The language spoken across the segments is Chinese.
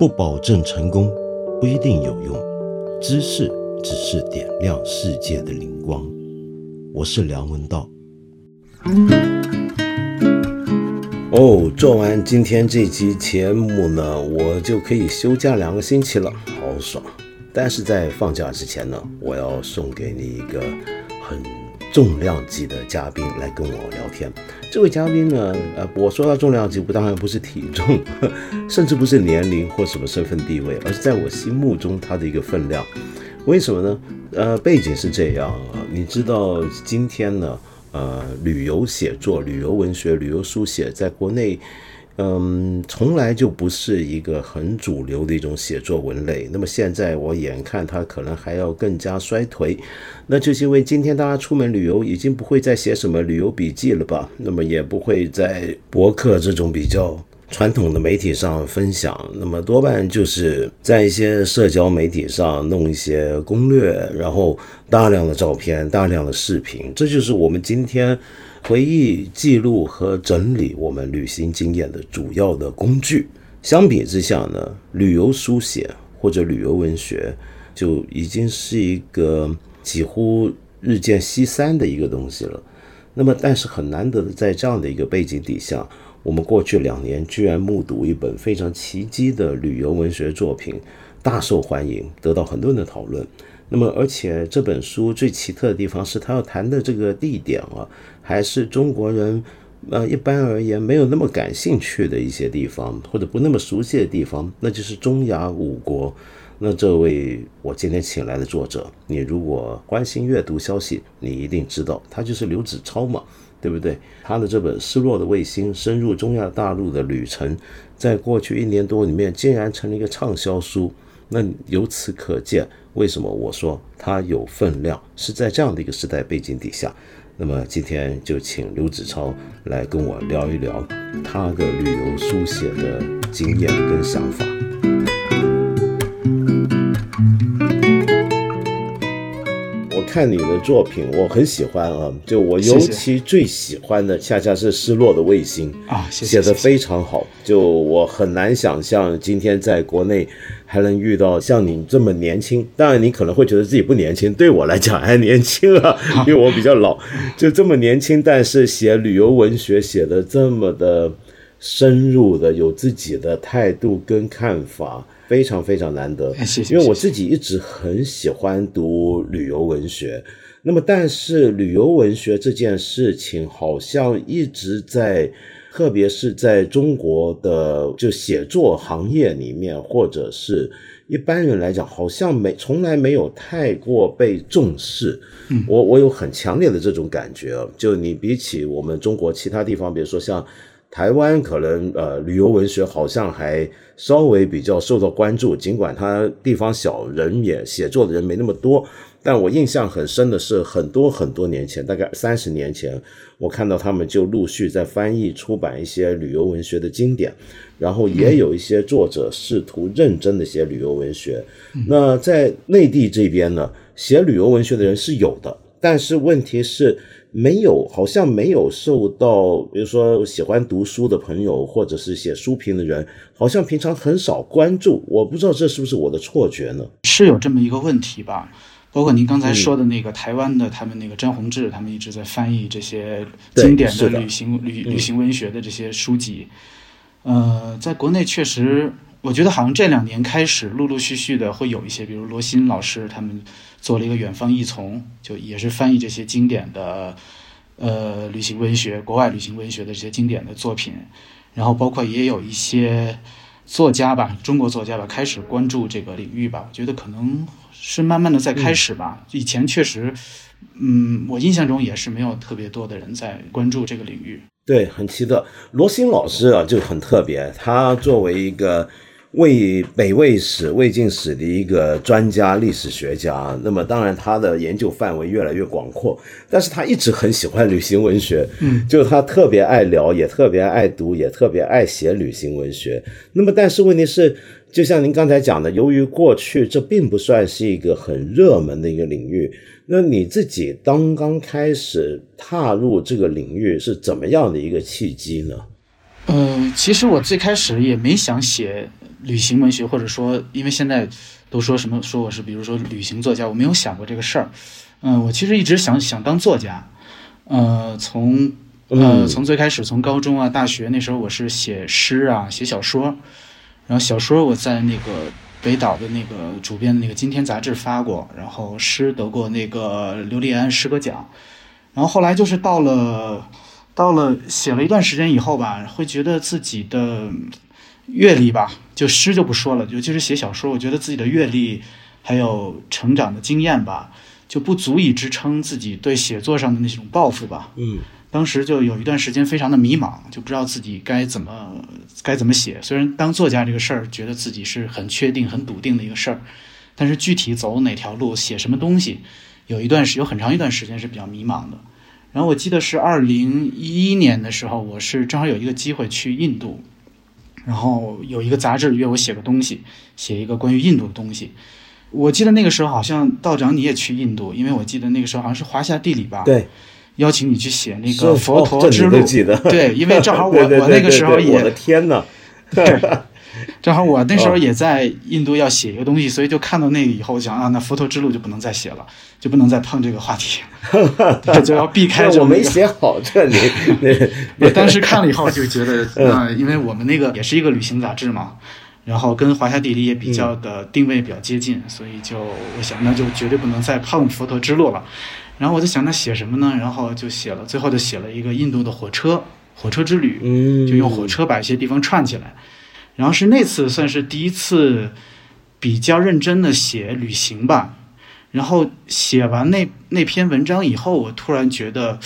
不保证成功，不一定有用。知识只是点亮世界的灵光。我是梁文道。哦，做完今天这期节目呢，我就可以休假两个星期了，好爽。但是在放假之前呢，我要送给你一个很重量级的嘉宾来跟我聊天。这位嘉宾呢，呃，我说到重量级，不当然不是体重，甚至不是年龄或什么身份地位，而是在我心目中他的一个分量。为什么呢？呃，背景是这样啊，你知道今天呢，呃，旅游写作、旅游文学、旅游书写在国内。嗯，从来就不是一个很主流的一种写作文类。那么现在我眼看它可能还要更加衰退，那就是因为今天大家出门旅游已经不会再写什么旅游笔记了吧？那么也不会在博客这种比较传统的媒体上分享，那么多半就是在一些社交媒体上弄一些攻略，然后大量的照片、大量的视频，这就是我们今天。回忆、记录和整理我们旅行经验的主要的工具。相比之下呢，旅游书写或者旅游文学就已经是一个几乎日渐西山的一个东西了。那么，但是很难得的，在这样的一个背景底下，我们过去两年居然目睹一本非常奇迹的旅游文学作品大受欢迎，得到很多人的讨论。那么，而且这本书最奇特的地方是，他要谈的这个地点啊，还是中国人，呃，一般而言没有那么感兴趣的一些地方，或者不那么熟悉的地方，那就是中亚五国。那这位我今天请来的作者，你如果关心阅读消息，你一定知道，他就是刘子超嘛，对不对？他的这本《失落的卫星：深入中亚大陆的旅程》，在过去一年多里面，竟然成了一个畅销书。那由此可见，为什么我说他有分量，是在这样的一个时代背景底下。那么今天就请刘子超来跟我聊一聊他的旅游书写的经验跟想法。看你的作品，我很喜欢啊！就我尤其最喜欢的，恰恰是《失落的卫星》啊，写的非常好。就我很难想象，今天在国内还能遇到像你这么年轻。当然，你可能会觉得自己不年轻，对我来讲还年轻 啊，因为我比较老。就这么年轻，但是写旅游文学写的这么的深入的，有自己的态度跟看法。非常非常难得，因为我自己一直很喜欢读旅游文学。那么，但是旅游文学这件事情好像一直在，特别是在中国的就写作行业里面，或者是一般人来讲，好像没从来没有太过被重视。我我有很强烈的这种感觉，就你比起我们中国其他地方，比如说像。台湾可能呃旅游文学好像还稍微比较受到关注，尽管它地方小，人也写作的人没那么多。但我印象很深的是，很多很多年前，大概三十年前，我看到他们就陆续在翻译出版一些旅游文学的经典，然后也有一些作者试图认真的写旅游文学。那在内地这边呢，写旅游文学的人是有的，但是问题是。没有，好像没有受到，比如说喜欢读书的朋友，或者是写书评的人，好像平常很少关注。我不知道这是不是我的错觉呢？是有这么一个问题吧？包括您刚才说的那个台湾的，他们那个詹宏志，他们一直在翻译这些经典的旅行旅旅行文学的这些书籍。呃，在国内确实。我觉得好像这两年开始，陆陆续续的会有一些，比如罗新老师他们做了一个远方译丛，就也是翻译这些经典的，呃，旅行文学、国外旅行文学的这些经典的作品。然后包括也有一些作家吧，中国作家吧，开始关注这个领域吧。我觉得可能是慢慢的在开始吧。以前确实，嗯，我印象中也是没有特别多的人在关注这个领域。对，很奇特。罗新老师啊，就很特别，他作为一个。魏北魏史、魏晋史的一个专家、历史学家，那么当然他的研究范围越来越广阔，但是他一直很喜欢旅行文学，嗯，就他特别爱聊，也特别爱读，也特别爱写旅行文学。那么，但是问题是，就像您刚才讲的，由于过去这并不算是一个很热门的一个领域，那你自己刚刚开始踏入这个领域是怎么样的一个契机呢？呃，其实我最开始也没想写。旅行文学，或者说，因为现在都说什么说我是，比如说旅行作家，我没有想过这个事儿。嗯，我其实一直想想当作家。呃，从呃从最开始从高中啊大学那时候我是写诗啊写小说，然后小说我在那个北岛的那个主编的那个《今天》杂志发过，然后诗得过那个刘立安诗歌奖，然后后来就是到了到了写了一段时间以后吧，会觉得自己的阅历吧，就诗就不说了，尤其是写小说，我觉得自己的阅历还有成长的经验吧。就不足以支撑自己对写作上的那种抱负吧。嗯，当时就有一段时间非常的迷茫，就不知道自己该怎么该怎么写。虽然当作家这个事儿，觉得自己是很确定、很笃定的一个事儿，但是具体走哪条路、写什么东西，有一段时有很长一段时间是比较迷茫的。然后我记得是二零一一年的时候，我是正好有一个机会去印度，然后有一个杂志约我写个东西，写一个关于印度的东西。我记得那个时候好像道长你也去印度，因为我记得那个时候好像是华夏地理吧，对，邀请你去写那个佛陀之路，记得，对，因为正好我 我那个时候也，我的天呐，对，正好我那时候也在印度要写一个东西，所以就看到那个以后，想啊，那佛陀之路就不能再写了，就不能再碰这个话题，就要避开。我没写好这里，我当时看了以后就觉得，啊，因为我们那个也是一个旅行杂志嘛。然后跟华夏地理也比较的定位比较接近，所以就我想那就绝对不能再碰佛陀之路了。然后我就想那写什么呢？然后就写了，最后就写了一个印度的火车火车之旅，就用火车把一些地方串起来。然后是那次算是第一次比较认真的写旅行吧。然后写完那那篇文章以后，我突然觉得，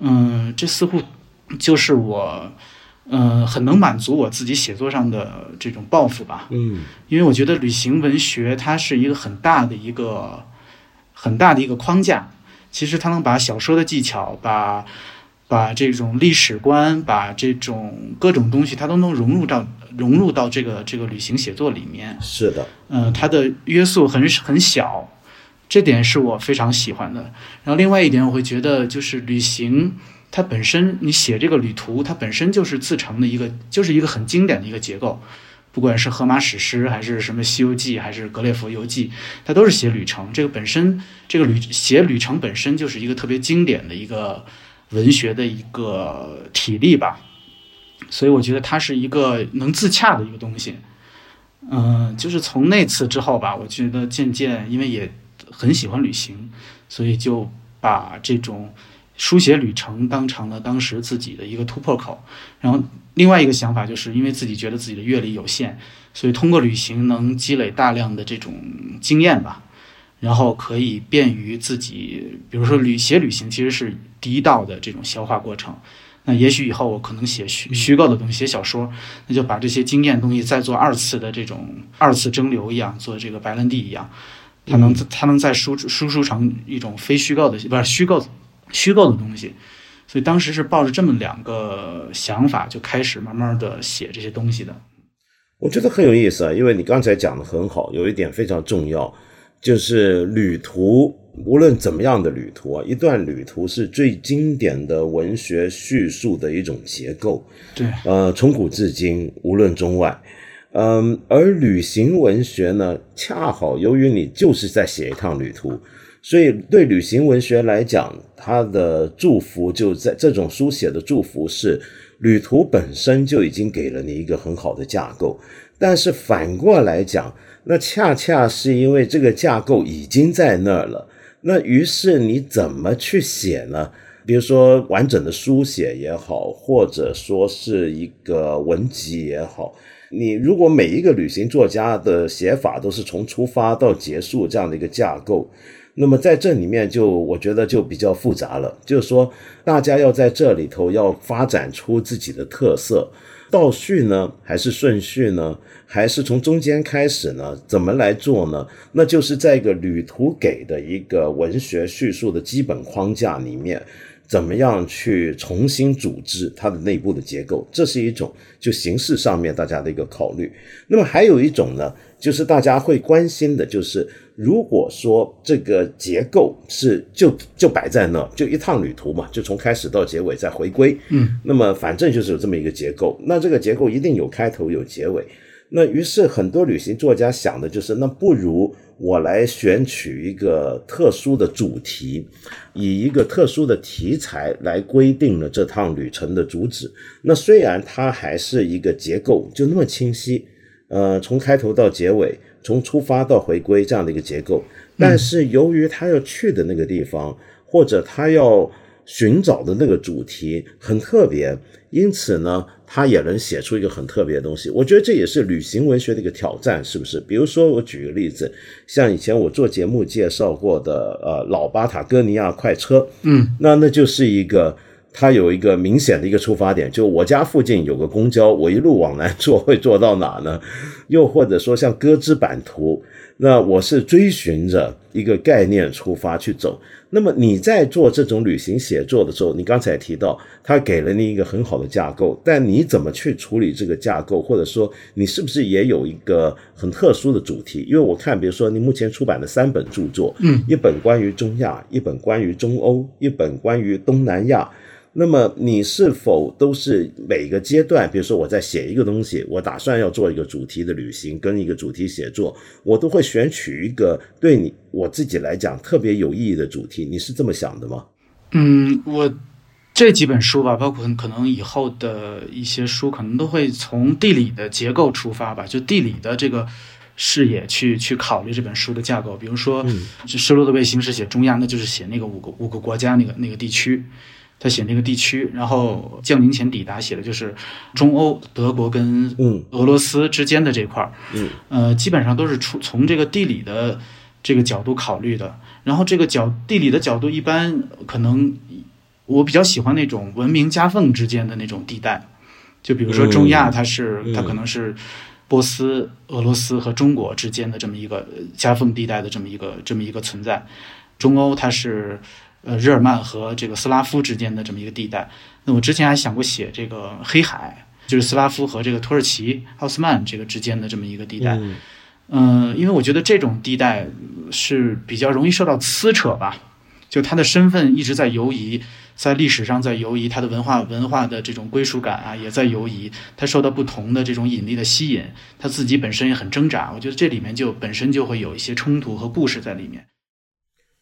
嗯，这似乎就是我。嗯，很能满足我自己写作上的这种抱负吧。嗯，因为我觉得旅行文学它是一个很大的一个很大的一个框架。其实它能把小说的技巧，把把这种历史观，把这种各种东西，它都能融入到融入到这个这个旅行写作里面。是的，嗯，它的约束很很小，这点是我非常喜欢的。然后另外一点，我会觉得就是旅行。它本身，你写这个旅途，它本身就是自成的一个，就是一个很经典的一个结构。不管是荷马史诗，还是什么《西游记》，还是《格列佛游记》，它都是写旅程。这个本身，这个旅写旅程本身就是一个特别经典的一个文学的一个体例吧。所以我觉得它是一个能自洽的一个东西。嗯，就是从那次之后吧，我觉得渐渐，因为也很喜欢旅行，所以就把这种。书写旅程当成了当时自己的一个突破口，然后另外一个想法就是因为自己觉得自己的阅历有限，所以通过旅行能积累大量的这种经验吧，然后可以便于自己，比如说旅写旅行其实是第一道的这种消化过程。那也许以后我可能写虚虚构的东西，写小说，那就把这些经验东西再做二次的这种二次蒸馏一样，做这个白兰地一样，它能它能再输输出成一种非虚构的，不是虚构。虚构的东西，所以当时是抱着这么两个想法，就开始慢慢的写这些东西的。我觉得很有意思啊，因为你刚才讲的很好，有一点非常重要，就是旅途，无论怎么样的旅途啊，一段旅途是最经典的文学叙述的一种结构。对，呃，从古至今，无论中外，嗯，而旅行文学呢，恰好由于你就是在写一趟旅途。所以，对旅行文学来讲，它的祝福就在这种书写的祝福是，旅途本身就已经给了你一个很好的架构。但是反过来讲，那恰恰是因为这个架构已经在那儿了，那于是你怎么去写呢？比如说完整的书写也好，或者说是一个文集也好，你如果每一个旅行作家的写法都是从出发到结束这样的一个架构。那么在这里面就我觉得就比较复杂了，就是说大家要在这里头要发展出自己的特色，倒叙呢还是顺序呢，还是从中间开始呢？怎么来做呢？那就是在一个旅途给的一个文学叙述的基本框架里面。怎么样去重新组织它的内部的结构？这是一种就形式上面大家的一个考虑。那么还有一种呢，就是大家会关心的，就是如果说这个结构是就就摆在那，就一趟旅途嘛，就从开始到结尾再回归。嗯，那么反正就是有这么一个结构，那这个结构一定有开头有结尾。那于是很多旅行作家想的就是，那不如我来选取一个特殊的主题，以一个特殊的题材来规定了这趟旅程的主旨。那虽然它还是一个结构，就那么清晰，呃，从开头到结尾，从出发到回归这样的一个结构，但是由于他要去的那个地方，或者他要。寻找的那个主题很特别，因此呢，他也能写出一个很特别的东西。我觉得这也是旅行文学的一个挑战，是不是？比如说，我举个例子，像以前我做节目介绍过的，呃，老巴塔哥尼亚快车，嗯，那那就是一个，它有一个明显的一个出发点，就我家附近有个公交，我一路往南 坐会坐到哪呢？又或者说像歌之版图。那我是追寻着一个概念出发去走。那么你在做这种旅行写作的时候，你刚才提到他给了你一个很好的架构，但你怎么去处理这个架构，或者说你是不是也有一个很特殊的主题？因为我看，比如说你目前出版的三本著作，嗯，一本关于中亚，一本关于中欧，一本关于东南亚。那么你是否都是每个阶段，比如说我在写一个东西，我打算要做一个主题的旅行，跟一个主题写作，我都会选取一个对你我自己来讲特别有意义的主题。你是这么想的吗？嗯，我这几本书吧，包括可能以后的一些书，可能都会从地理的结构出发吧，就地理的这个视野去去考虑这本书的架构。比如说，失落的卫星是写中亚，那就是写那个五个五个国家那个那个地区。他写那个地区，然后降临前抵达写的就是中欧、德国跟俄罗斯之间的这块儿，嗯，呃，基本上都是出从这个地理的这个角度考虑的。然后这个角地理的角度，一般可能我比较喜欢那种文明夹缝之间的那种地带，就比如说中亚，它是它可能是波斯、俄罗斯和中国之间的这么一个夹缝地带的这么一个这么一个存在，中欧它是。呃，日耳曼和这个斯拉夫之间的这么一个地带，那我之前还想过写这个黑海，就是斯拉夫和这个土耳其奥斯曼这个之间的这么一个地带。嗯，因为我觉得这种地带是比较容易受到撕扯吧，就他的身份一直在游移，在历史上在游移，他的文化文化的这种归属感啊也在游移，他受到不同的这种引力的吸引，他自己本身也很挣扎。我觉得这里面就本身就会有一些冲突和故事在里面。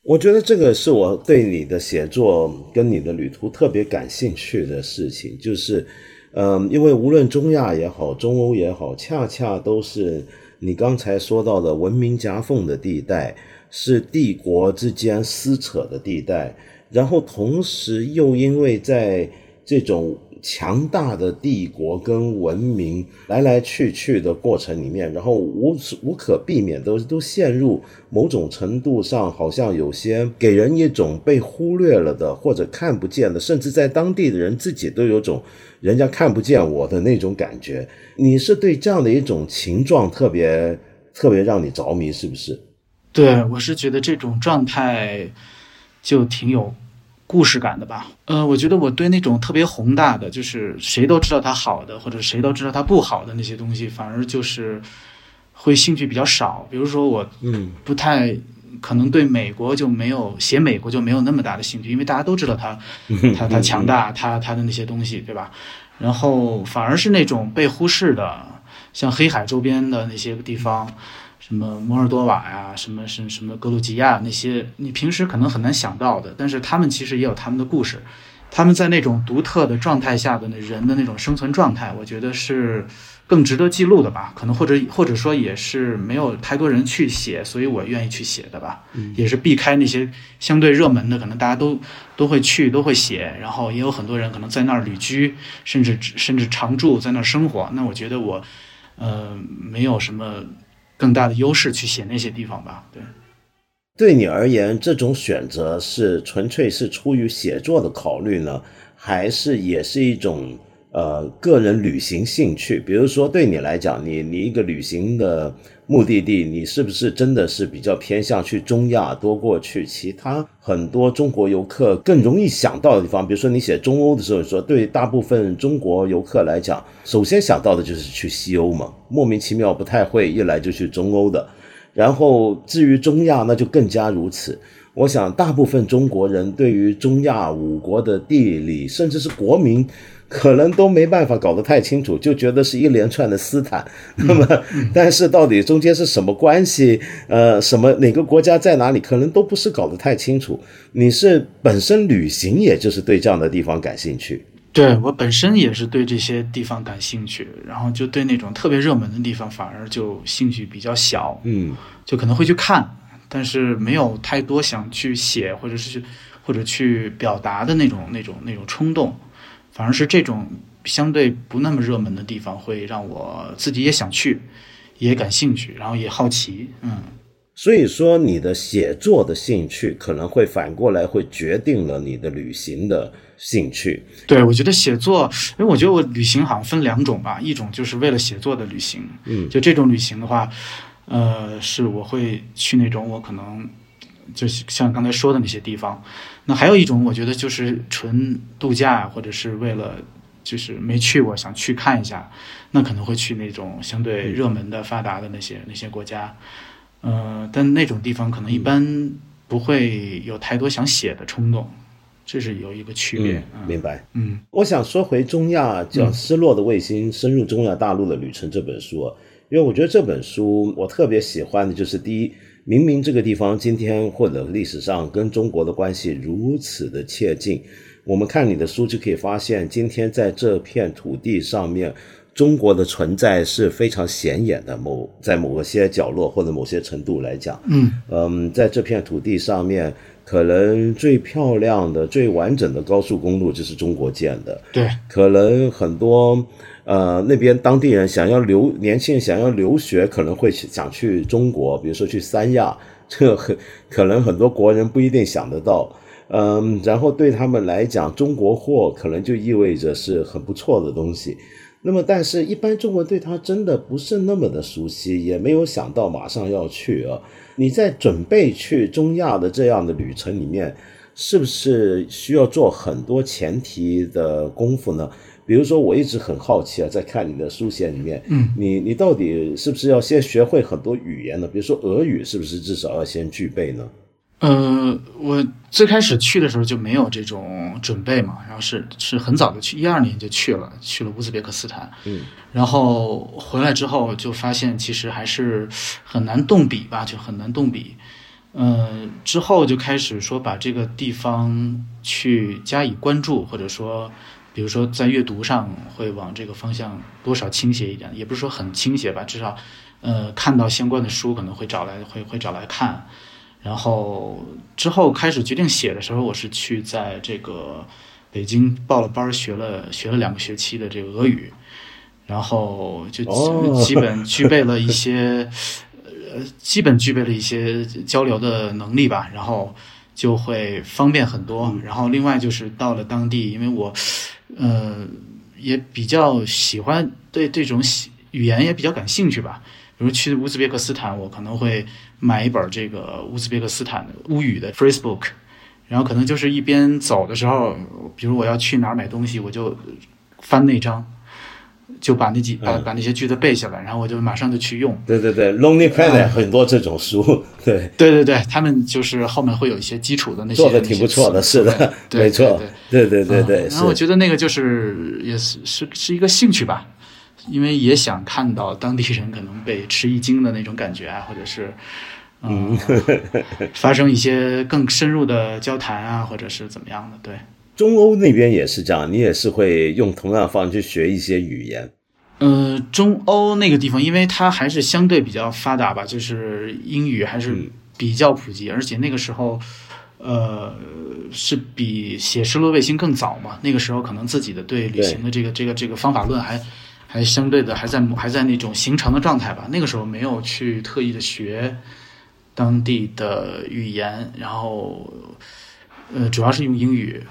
我觉得这个是我对你的写作跟你的旅途特别感兴趣的事情，就是，嗯，因为无论中亚也好，中欧也好，恰恰都是你刚才说到的文明夹缝的地带，是帝国之间撕扯的地带，然后同时又因为在这种。强大的帝国跟文明来来去去的过程里面，然后无无可避免都都陷入某种程度上，好像有些给人一种被忽略了的或者看不见的，甚至在当地的人自己都有种人家看不见我的那种感觉。你是对这样的一种情状特别特别让你着迷，是不是？对，我是觉得这种状态就挺有。故事感的吧，呃，我觉得我对那种特别宏大的，就是谁都知道它好的，或者谁都知道它不好的那些东西，反而就是会兴趣比较少。比如说我，嗯，不太可能对美国就没有写美国就没有那么大的兴趣，因为大家都知道它，它它强大，它它的那些东西，对吧？然后反而是那种被忽视的，像黑海周边的那些地方。什么摩尔多瓦呀，什么什什么格鲁吉亚那些，你平时可能很难想到的，但是他们其实也有他们的故事，他们在那种独特的状态下的那人的那种生存状态，我觉得是更值得记录的吧？可能或者或者说也是没有太多人去写，所以我愿意去写的吧。嗯也是避开那些相对热门的，可能大家都都会去都会写，然后也有很多人可能在那儿旅居，甚至甚至常住在那儿生活。那我觉得我呃没有什么。更大的优势去写那些地方吧，对。对你而言，这种选择是纯粹是出于写作的考虑呢，还是也是一种呃个人旅行兴趣？比如说，对你来讲，你你一个旅行的。目的地，你是不是真的是比较偏向去中亚多过去其他很多中国游客更容易想到的地方？比如说你写中欧的时候，说对大部分中国游客来讲，首先想到的就是去西欧嘛，莫名其妙不太会一来就去中欧的。然后至于中亚，那就更加如此。我想大部分中国人对于中亚五国的地理，甚至是国民。可能都没办法搞得太清楚，就觉得是一连串的斯坦。那么，但是到底中间是什么关系？呃，什么哪个国家在哪里？可能都不是搞得太清楚。你是本身旅行，也就是对这样的地方感兴趣。对我本身也是对这些地方感兴趣，然后就对那种特别热门的地方反而就兴趣比较小。嗯，就可能会去看，但是没有太多想去写或者是或者去表达的那种那种那种冲动。反而是这种相对不那么热门的地方，会让我自己也想去，也感兴趣，然后也好奇，嗯。所以说，你的写作的兴趣可能会反过来会决定了你的旅行的兴趣。对，我觉得写作，因为我觉得我旅行好像分两种吧，一种就是为了写作的旅行，嗯，就这种旅行的话，呃，是我会去那种我可能。就像刚才说的那些地方，那还有一种，我觉得就是纯度假，或者是为了就是没去过想去看一下，那可能会去那种相对热门的、发达的那些那些国家。呃，但那种地方可能一般不会有太多想写的冲动，这是有一个区别。明白。嗯，我想说回中亚叫《失落的卫星：深入中亚大陆的旅程》这本书，因为我觉得这本书我特别喜欢的就是第一。明明这个地方今天或者历史上跟中国的关系如此的切近，我们看你的书就可以发现，今天在这片土地上面，中国的存在是非常显眼的。某在某些角落或者某些程度来讲，嗯嗯，在这片土地上面，可能最漂亮的、最完整的高速公路就是中国建的。对，可能很多。呃，那边当地人想要留年轻人想要留学，可能会想去中国，比如说去三亚，这很可能很多国人不一定想得到。嗯，然后对他们来讲，中国货可能就意味着是很不错的东西。那么，但是一般中国对他真的不是那么的熟悉，也没有想到马上要去啊。你在准备去中亚的这样的旅程里面，是不是需要做很多前提的功夫呢？比如说，我一直很好奇啊，在看你的书写里面，嗯，你你到底是不是要先学会很多语言呢？比如说俄语，是不是至少要先具备呢？呃，我最开始去的时候就没有这种准备嘛，然后是是很早的去，一二年就去了，去了乌兹别克斯坦，嗯，然后回来之后就发现其实还是很难动笔吧，就很难动笔，呃，之后就开始说把这个地方去加以关注，或者说。比如说，在阅读上会往这个方向多少倾斜一点，也不是说很倾斜吧，至少，呃，看到相关的书可能会找来，会会找来看。然后之后开始决定写的时候，我是去在这个北京报了班，学了学了两个学期的这个俄语，然后就基本具备了一些，呃，基本具备了一些交流的能力吧，然后就会方便很多。然后另外就是到了当地，因为我。呃，也比较喜欢对这种喜语言也比较感兴趣吧。比如去乌兹别克斯坦，我可能会买一本这个乌兹别克斯坦的乌语的 phrase book，然后可能就是一边走的时候，比如我要去哪儿买东西，我就翻那张。就把那几把把那些句子背下来，然后我就马上就去用。对对对，Lonely Planet 很多这种书，对。对对对，他们就是后面会有一些基础的那些做的挺不错的，是的，没错，对对对。对。然后我觉得那个就是也是是是一个兴趣吧，因为也想看到当地人可能被吃一惊的那种感觉啊，或者是嗯。发生一些更深入的交谈啊，或者是怎么样的，对。中欧那边也是这样，你也是会用同样的方式去学一些语言。呃，中欧那个地方，因为它还是相对比较发达吧，就是英语还是比较普及，而且那个时候，呃，是比写失落卫星更早嘛。那个时候可能自己的对旅行的这个这个这个方法论还还相对的还在还在那种形成的状态吧。那个时候没有去特意的学当地的语言，然后呃，主要是用英语。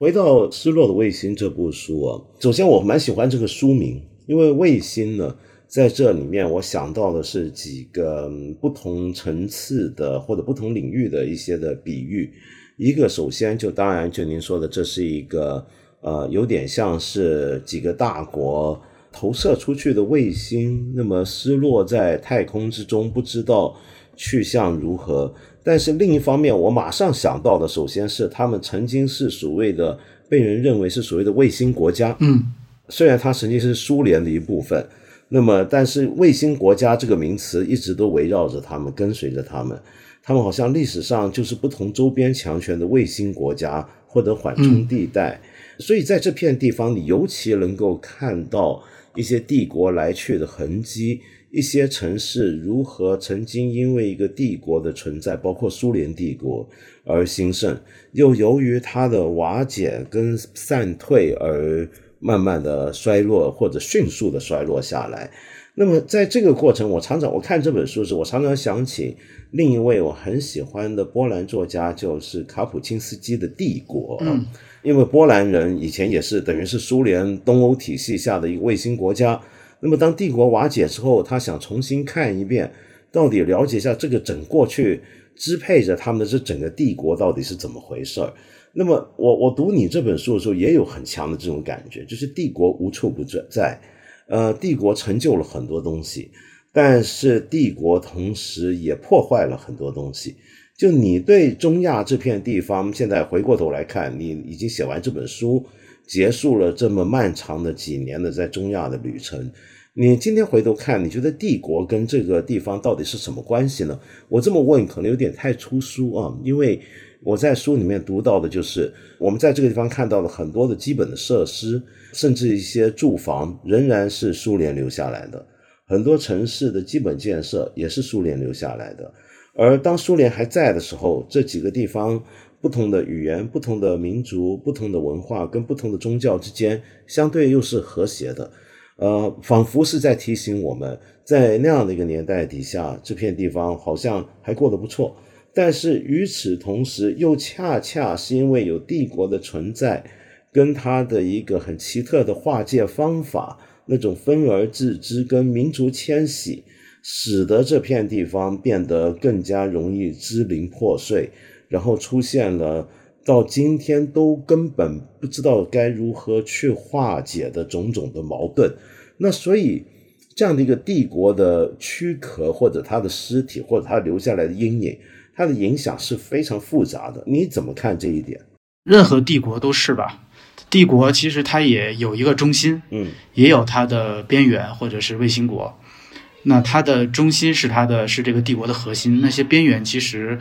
回到《失落的卫星》这部书啊，首先我蛮喜欢这个书名，因为卫星呢，在这里面我想到的是几个不同层次的或者不同领域的一些的比喻。一个首先就当然就您说的，这是一个呃有点像是几个大国投射出去的卫星，那么失落在太空之中，不知道去向如何。但是另一方面，我马上想到的，首先是他们曾经是所谓的被人认为是所谓的卫星国家。嗯，虽然它曾经是苏联的一部分，那么但是卫星国家这个名词一直都围绕着他们，跟随着他们。他们好像历史上就是不同周边强权的卫星国家或者缓冲地带。所以在这片地方，你尤其能够看到一些帝国来去的痕迹。一些城市如何曾经因为一个帝国的存在，包括苏联帝国而兴盛，又由于它的瓦解跟散退而慢慢的衰落或者迅速的衰落下来。那么在这个过程，我常常我看这本书时，我常常想起另一位我很喜欢的波兰作家，就是卡普钦斯基的《帝国》。嗯，因为波兰人以前也是等于是苏联东欧体系下的一个卫星国家。那么，当帝国瓦解之后，他想重新看一遍，到底了解一下这个整过去支配着他们的这整个帝国到底是怎么回事儿。那么，我我读你这本书的时候，也有很强的这种感觉，就是帝国无处不在，呃，帝国成就了很多东西，但是帝国同时也破坏了很多东西。就你对中亚这片地方，现在回过头来看，你已经写完这本书。结束了这么漫长的几年的在中亚的旅程，你今天回头看，你觉得帝国跟这个地方到底是什么关系呢？我这么问可能有点太粗疏啊，因为我在书里面读到的就是我们在这个地方看到了很多的基本的设施，甚至一些住房仍然是苏联留下来的，很多城市的基本建设也是苏联留下来的，而当苏联还在的时候，这几个地方。不同的语言、不同的民族、不同的文化跟不同的宗教之间，相对又是和谐的，呃，仿佛是在提醒我们，在那样的一个年代底下，这片地方好像还过得不错。但是与此同时，又恰恰是因为有帝国的存在，跟他的一个很奇特的划界方法，那种分而治之跟民族迁徙，使得这片地方变得更加容易支离破碎。然后出现了到今天都根本不知道该如何去化解的种种的矛盾，那所以这样的一个帝国的躯壳或者它的尸体或者它留下来的阴影，它的影响是非常复杂的。你怎么看这一点？任何帝国都是吧？帝国其实它也有一个中心，嗯，也有它的边缘或者是卫星国。那它的中心是它的是这个帝国的核心，那些边缘其实。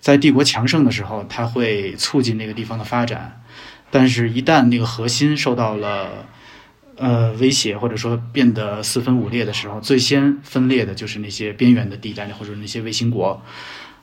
在帝国强盛的时候，它会促进那个地方的发展，但是，一旦那个核心受到了呃威胁，或者说变得四分五裂的时候，最先分裂的就是那些边缘的地带，或者那些卫星国。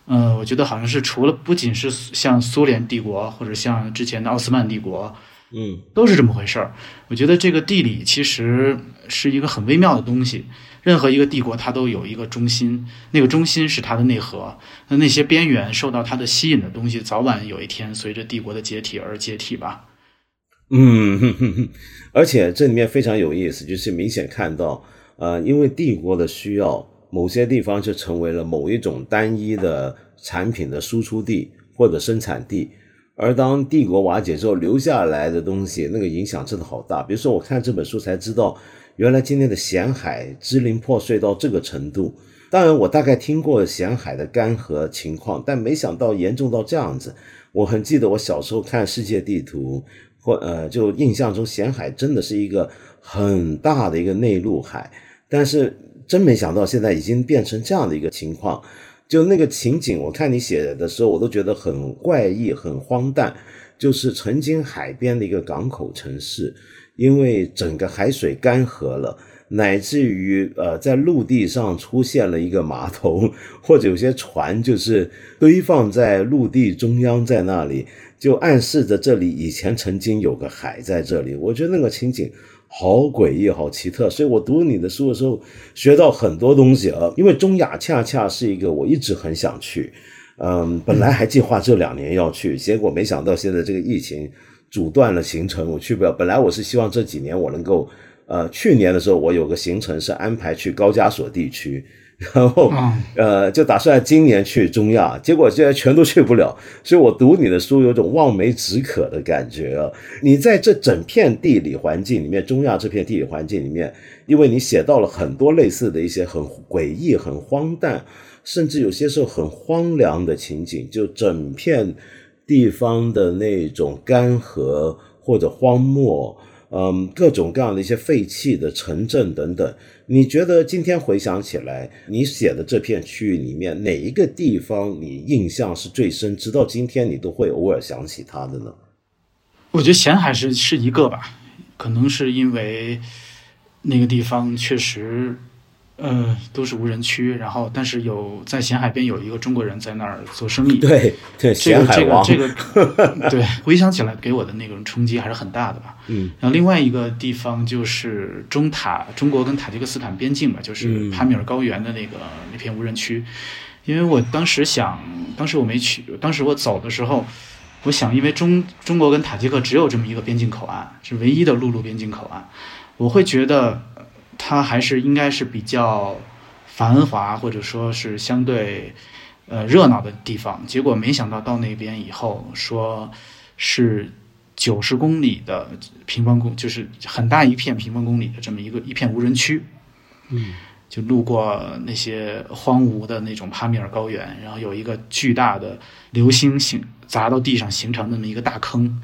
呃，我觉得好像是除了不仅是像苏联帝国，或者像之前的奥斯曼帝国，嗯，都是这么回事儿。我觉得这个地理其实是一个很微妙的东西。任何一个帝国，它都有一个中心，那个中心是它的内核。那那些边缘受到它的吸引的东西，早晚有一天随着帝国的解体而解体吧。嗯，而且这里面非常有意思，就是明显看到，呃，因为帝国的需要，某些地方就成为了某一种单一的产品的输出地或者生产地。而当帝国瓦解之后留下来的东西，那个影响真的好大。比如说，我看这本书才知道。原来今天的咸海支离破碎到这个程度，当然我大概听过咸海的干涸情况，但没想到严重到这样子。我很记得我小时候看世界地图，或呃，就印象中咸海真的是一个很大的一个内陆海，但是真没想到现在已经变成这样的一个情况。就那个情景，我看你写的时候，我都觉得很怪异、很荒诞。就是曾经海边的一个港口城市。因为整个海水干涸了，乃至于呃，在陆地上出现了一个码头，或者有些船就是堆放在陆地中央，在那里就暗示着这里以前曾经有个海在这里。我觉得那个情景好诡异，好奇特。所以我读你的书的时候，学到很多东西啊。因为中亚恰恰是一个我一直很想去，嗯，本来还计划这两年要去，结果没想到现在这个疫情。阻断了行程，我去不了。本来我是希望这几年我能够，呃，去年的时候我有个行程是安排去高加索地区，然后呃就打算今年去中亚，结果现在全都去不了。所以我读你的书有种望梅止渴的感觉啊！你在这整片地理环境里面，中亚这片地理环境里面，因为你写到了很多类似的一些很诡异、很荒诞，甚至有些时候很荒凉的情景，就整片地方的那种干涸或者荒漠。嗯，各种各样的一些废弃的城镇等等，你觉得今天回想起来，你写的这片区域里面哪一个地方你印象是最深，直到今天你都会偶尔想起它的呢？我觉得咸海是是一个吧，可能是因为那个地方确实。呃，都是无人区，然后但是有在咸海边有一个中国人在那儿做生意。对对，咸海王这个这个 对，回想起来给我的那种冲击还是很大的吧。嗯，然后另外一个地方就是中塔，中国跟塔吉克斯坦边境吧，就是帕米尔高原的那个那片无人区。因为我当时想，当时我没去，当时我走的时候，我想，因为中中国跟塔吉克只有这么一个边境口岸，是唯一的陆路边境口岸，我会觉得。它还是应该是比较繁华，或者说是相对呃热闹的地方。结果没想到到那边以后，说是九十公里的平方公，就是很大一片平方公里的这么一个一片无人区。嗯，就路过那些荒芜的那种帕米尔高原，然后有一个巨大的流星形砸到地上形成那么一个大坑。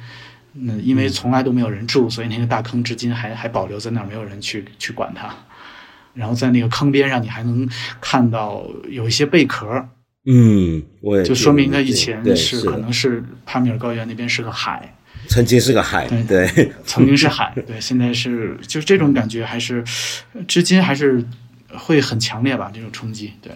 那因为从来都没有人住，所以那个大坑至今还还保留在那儿，没有人去去管它。然后在那个坑边上，你还能看到有一些贝壳。嗯，我也就说明它以前是可能是帕米尔高原那边是个海，曾经是个海，对，曾经是海，对，现在是就是这种感觉，还是至今还是会很强烈吧，这种冲击，对。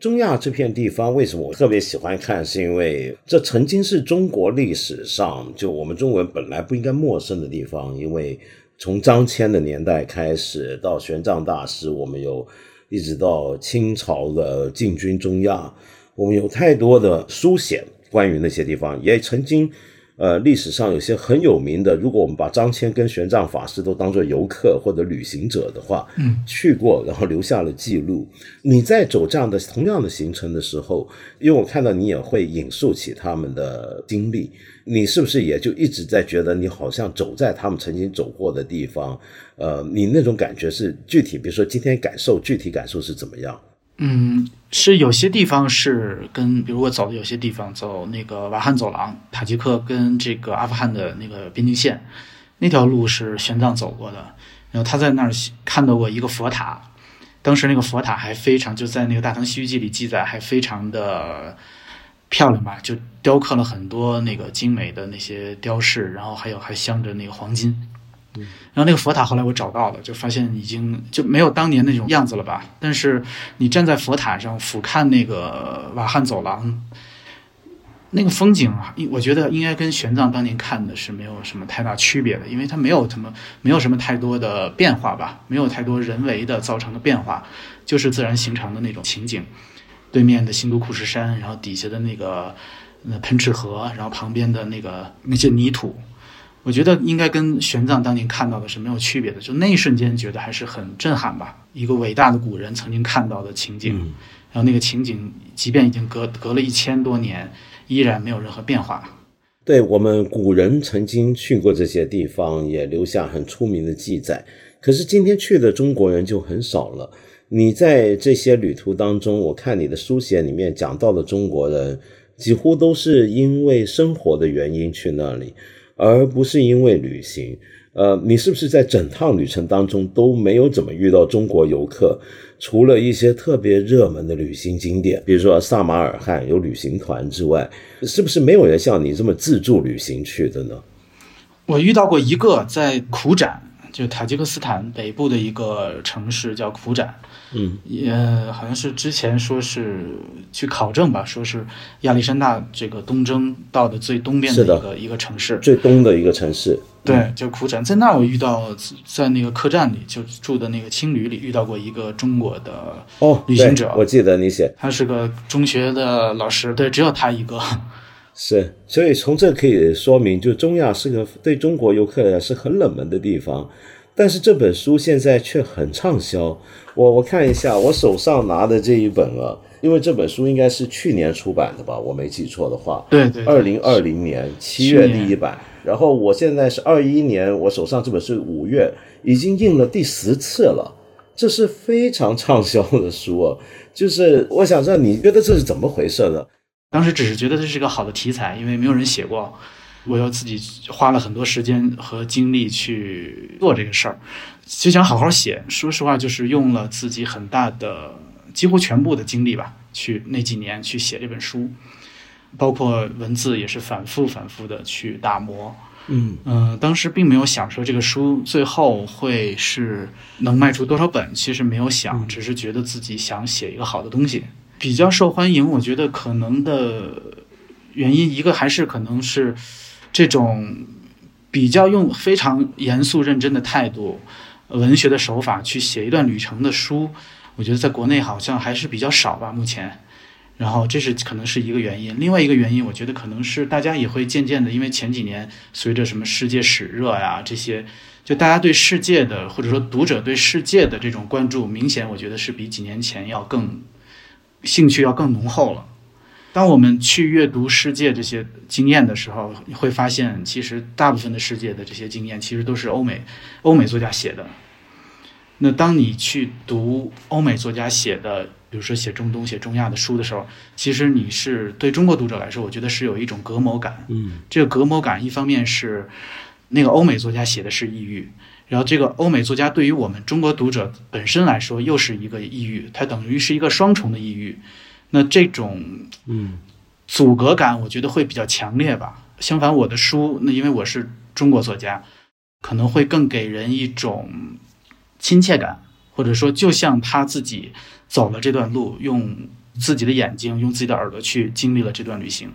中亚这片地方为什么我特别喜欢看？是因为这曾经是中国历史上就我们中国人本来不应该陌生的地方。因为从张骞的年代开始，到玄奘大师，我们有一直到清朝的进军中亚，我们有太多的书写关于那些地方，也曾经。呃，历史上有些很有名的，如果我们把张骞跟玄奘法师都当做游客或者旅行者的话，嗯，去过，然后留下了记录。你在走这样的同样的行程的时候，因为我看到你也会引述起他们的经历，你是不是也就一直在觉得你好像走在他们曾经走过的地方？呃，你那种感觉是具体，比如说今天感受，具体感受是怎么样？嗯，是有些地方是跟，比如我走的有些地方，走那个瓦罕走廊，塔吉克跟这个阿富汗的那个边境线，那条路是玄奘走过的。然后他在那儿看到过一个佛塔，当时那个佛塔还非常，就在那个《大唐西域记》里记载，还非常的漂亮吧，就雕刻了很多那个精美的那些雕饰，然后还有还镶着那个黄金。然后那个佛塔后来我找到了，就发现已经就没有当年那种样子了吧。但是你站在佛塔上俯瞰那个瓦罕走廊，那个风景啊，我觉得应该跟玄奘当年看的是没有什么太大区别的，因为它没有什么没有什么太多的变化吧，没有太多人为的造成的变化，就是自然形成的那种情景。对面的新都库什山，然后底下的那个那喷赤河，然后旁边的那个那些泥土。我觉得应该跟玄奘当年看到的是没有区别的，就那一瞬间觉得还是很震撼吧。一个伟大的古人曾经看到的情景，然后那个情景，即便已经隔隔了一千多年，依然没有任何变化。对我们古人曾经去过这些地方，也留下很出名的记载。可是今天去的中国人就很少了。你在这些旅途当中，我看你的书写里面讲到的中国人，几乎都是因为生活的原因去那里。而不是因为旅行，呃，你是不是在整趟旅程当中都没有怎么遇到中国游客？除了一些特别热门的旅行景点，比如说萨马尔罕有旅行团之外，是不是没有人像你这么自助旅行去的呢？我遇到过一个在苦展，就塔吉克斯坦北部的一个城市叫苦展。嗯，也好像是之前说是去考证吧，说是亚历山大这个东征到的最东边的一个一个城市，最东的一个城市。对，就苦展，在那儿我遇到在那个客栈里，就住的那个青旅里遇到过一个中国的哦旅行者，我记得你写，他是个中学的老师，对，只有他一个。是，所以从这可以说明，就中亚是个对中国游客是很冷门的地方。但是这本书现在却很畅销。我我看一下，我手上拿的这一本啊，因为这本书应该是去年出版的吧，我没记错的话。对对。二零二零年七月第一版，然后我现在是二一年，我手上这本是五月，已经印了第十次了，这是非常畅销的书啊。就是我想知道，你觉得这是怎么回事呢？当时只是觉得这是一个好的题材，因为没有人写过。我又自己花了很多时间和精力去做这个事儿，就想好好写。说实话，就是用了自己很大的、几乎全部的精力吧，去那几年去写这本书，包括文字也是反复、反复的去打磨。嗯嗯，当时并没有想说这个书最后会是能卖出多少本，其实没有想，只是觉得自己想写一个好的东西，比较受欢迎。我觉得可能的原因，一个还是可能是。这种比较用非常严肃认真的态度、文学的手法去写一段旅程的书，我觉得在国内好像还是比较少吧。目前，然后这是可能是一个原因。另外一个原因，我觉得可能是大家也会渐渐的，因为前几年随着什么世界史热呀这些，就大家对世界的或者说读者对世界的这种关注，明显我觉得是比几年前要更兴趣要更浓厚了。当我们去阅读世界这些经验的时候，你会发现，其实大部分的世界的这些经验，其实都是欧美欧美作家写的。那当你去读欧美作家写的，比如说写中东、写中亚的书的时候，其实你是对中国读者来说，我觉得是有一种隔膜感。嗯，这个隔膜感，一方面是那个欧美作家写的是异域，然后这个欧美作家对于我们中国读者本身来说，又是一个抑郁，它等于是一个双重的抑郁。那这种嗯阻隔感，我觉得会比较强烈吧。相反，我的书，那因为我是中国作家，可能会更给人一种亲切感，或者说，就像他自己走了这段路，用自己的眼睛、用自己的耳朵去经历了这段旅行。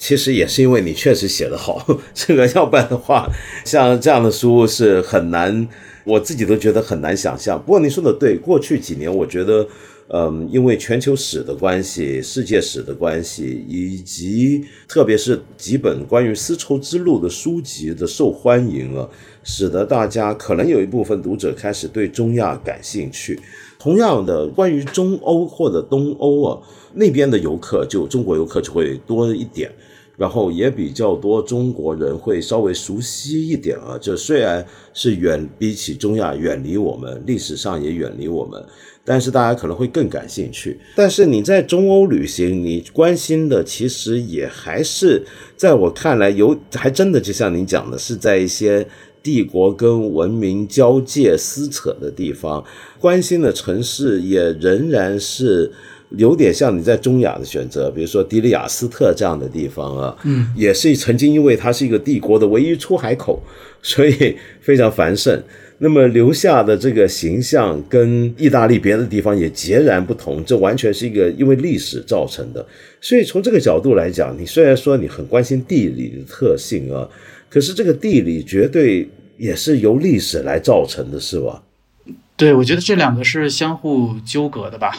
其实也是因为你确实写得好，这个要不然的话，像这样的书是很难，我自己都觉得很难想象。不过你说的对，过去几年我觉得。嗯，因为全球史的关系、世界史的关系，以及特别是几本关于丝绸之路的书籍的受欢迎啊，使得大家可能有一部分读者开始对中亚感兴趣。同样的，关于中欧或者东欧啊那边的游客，就中国游客就会多一点。然后也比较多中国人会稍微熟悉一点啊，这虽然是远比起中亚远离我们，历史上也远离我们，但是大家可能会更感兴趣。但是你在中欧旅行，你关心的其实也还是在我看来有，还真的就像您讲的，是在一些帝国跟文明交界撕扯的地方，关心的城市也仍然是。有点像你在中亚的选择，比如说迪里亚斯特这样的地方啊，嗯，也是曾经因为它是一个帝国的唯一出海口，所以非常繁盛。那么留下的这个形象跟意大利别的地方也截然不同，这完全是一个因为历史造成的。所以从这个角度来讲，你虽然说你很关心地理的特性啊，可是这个地理绝对也是由历史来造成的，是吧？对，我觉得这两个是相互纠葛的吧。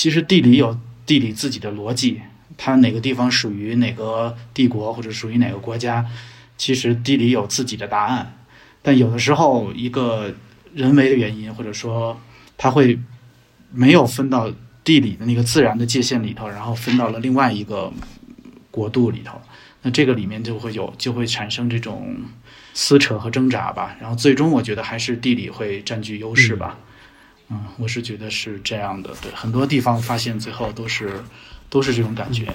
其实地理有地理自己的逻辑，它哪个地方属于哪个帝国或者属于哪个国家，其实地理有自己的答案。但有的时候，一个人为的原因，或者说它会没有分到地理的那个自然的界限里头，然后分到了另外一个国度里头，那这个里面就会有就会产生这种撕扯和挣扎吧。然后最终，我觉得还是地理会占据优势吧。嗯，嗯我是觉得是这样的，对，很多地方发现最后都是都是这种感觉。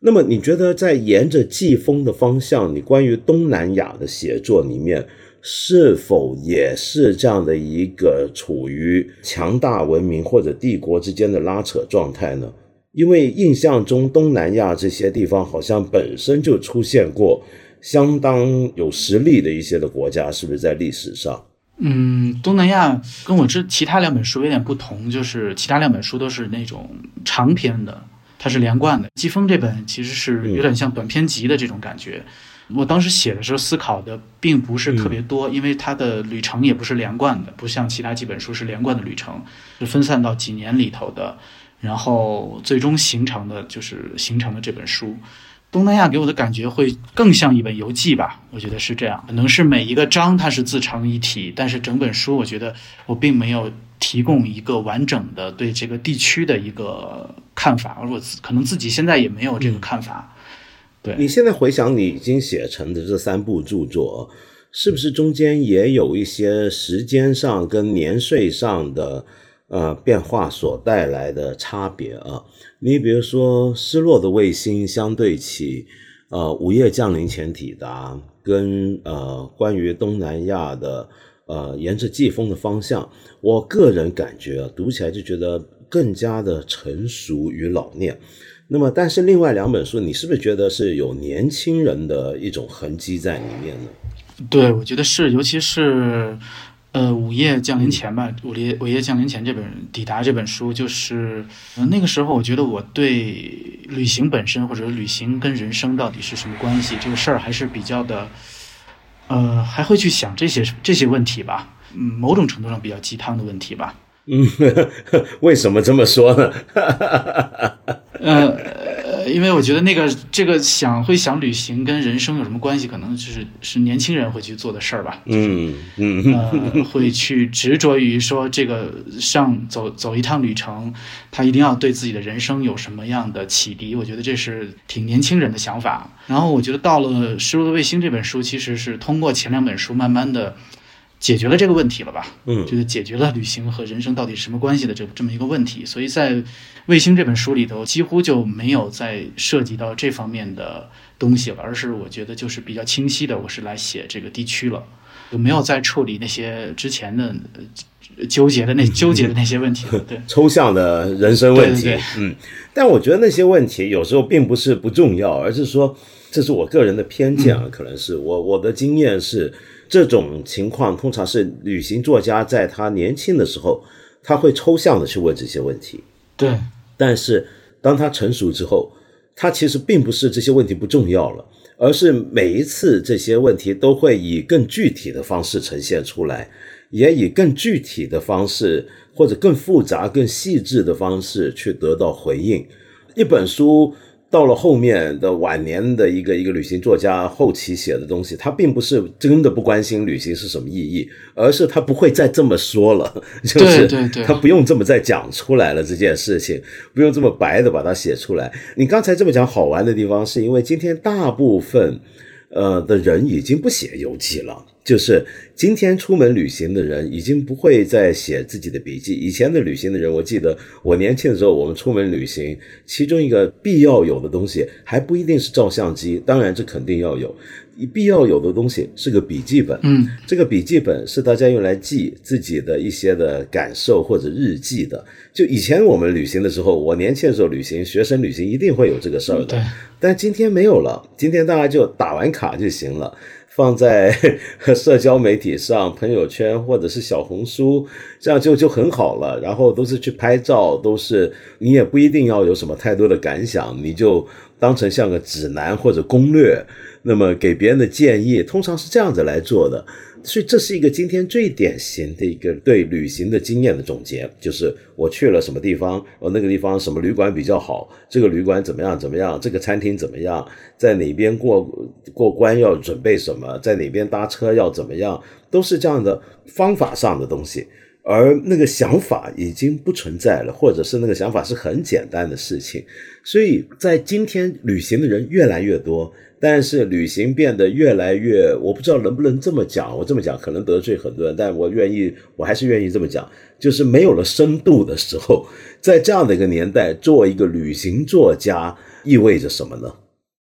那么你觉得在沿着季风的方向，你关于东南亚的写作里面，是否也是这样的一个处于强大文明或者帝国之间的拉扯状态呢？因为印象中东南亚这些地方好像本身就出现过相当有实力的一些的国家，是不是在历史上？嗯，东南亚跟我之其他两本书有点不同，就是其他两本书都是那种长篇的，它是连贯的。季风这本其实是有点像短篇集的这种感觉。我当时写的时候思考的并不是特别多，因为它的旅程也不是连贯的，不像其他几本书是连贯的旅程，是分散到几年里头的，然后最终形成的就是形成的这本书。东南亚给我的感觉会更像一本游记吧，我觉得是这样。可能是每一个章它是自成一体，但是整本书我觉得我并没有提供一个完整的对这个地区的一个看法，而我可能自己现在也没有这个看法。对你现在回想你已经写成的这三部著作，是不是中间也有一些时间上跟年岁上的？呃，变化所带来的差别啊，你比如说《失落的卫星》相对起，呃，《午夜降临前抵达》跟呃，关于东南亚的呃，沿着季风的方向，我个人感觉读起来就觉得更加的成熟与老练。那么，但是另外两本书，你是不是觉得是有年轻人的一种痕迹在里面呢？对，我觉得是，尤其是。呃，午夜降临前吧，午夜午夜降临前这本抵达这本书，就是那个时候，我觉得我对旅行本身或者旅行跟人生到底是什么关系这个事儿还是比较的，呃，还会去想这些这些问题吧，嗯，某种程度上比较鸡汤的问题吧。嗯，为什么这么说呢？呃。因为我觉得那个这个想会想旅行跟人生有什么关系，可能就是是年轻人会去做的事儿吧。嗯嗯，呃，会去执着于说这个上走走一趟旅程，他一定要对自己的人生有什么样的启迪。我觉得这是挺年轻人的想法。然后我觉得到了《失落的卫星》这本书，其实是通过前两本书慢慢的。解决了这个问题了吧？嗯，就是解决了旅行和人生到底什么关系的这这么一个问题。所以在《卫星》这本书里头，几乎就没有再涉及到这方面的东西了，而是我觉得就是比较清晰的，我是来写这个地区了，就没有再处理那些之前的纠结的那纠结的那些问题。对，抽象的人生问题。嗯，但我觉得那些问题有时候并不是不重要，而是说这是我个人的偏见啊，可能是我我的经验是。这种情况通常是旅行作家在他年轻的时候，他会抽象的去问这些问题。对，但是当他成熟之后，他其实并不是这些问题不重要了，而是每一次这些问题都会以更具体的方式呈现出来，也以更具体的方式或者更复杂、更细致的方式去得到回应。一本书。到了后面的晚年的一个一个旅行作家后期写的东西，他并不是真的不关心旅行是什么意义，而是他不会再这么说了，就是他不用这么再讲出来了这件事情，不用这么白的把它写出来。你刚才这么讲好玩的地方，是因为今天大部分呃的人已经不写游记了。就是今天出门旅行的人已经不会再写自己的笔记。以前的旅行的人，我记得我年轻的时候，我们出门旅行，其中一个必要有的东西还不一定是照相机，当然这肯定要有。必要有的东西是个笔记本，嗯，这个笔记本是大家用来记自己的一些的感受或者日记的。就以前我们旅行的时候，我年轻的时候旅行，学生旅行一定会有这个事儿的。对，但今天没有了，今天大家就打完卡就行了。放在 社交媒体上、朋友圈或者是小红书，这样就就很好了。然后都是去拍照，都是你也不一定要有什么太多的感想，你就当成像个指南或者攻略，那么给别人的建议，通常是这样子来做的。所以这是一个今天最典型的一个对旅行的经验的总结，就是我去了什么地方，我那个地方什么旅馆比较好，这个旅馆怎么样怎么样，这个餐厅怎么样，在哪边过过关要准备什么，在哪边搭车要怎么样，都是这样的方法上的东西，而那个想法已经不存在了，或者是那个想法是很简单的事情，所以在今天旅行的人越来越多。但是旅行变得越来越，我不知道能不能这么讲。我这么讲可能得罪很多人，但我愿意，我还是愿意这么讲。就是没有了深度的时候，在这样的一个年代，做一个旅行作家意味着什么呢？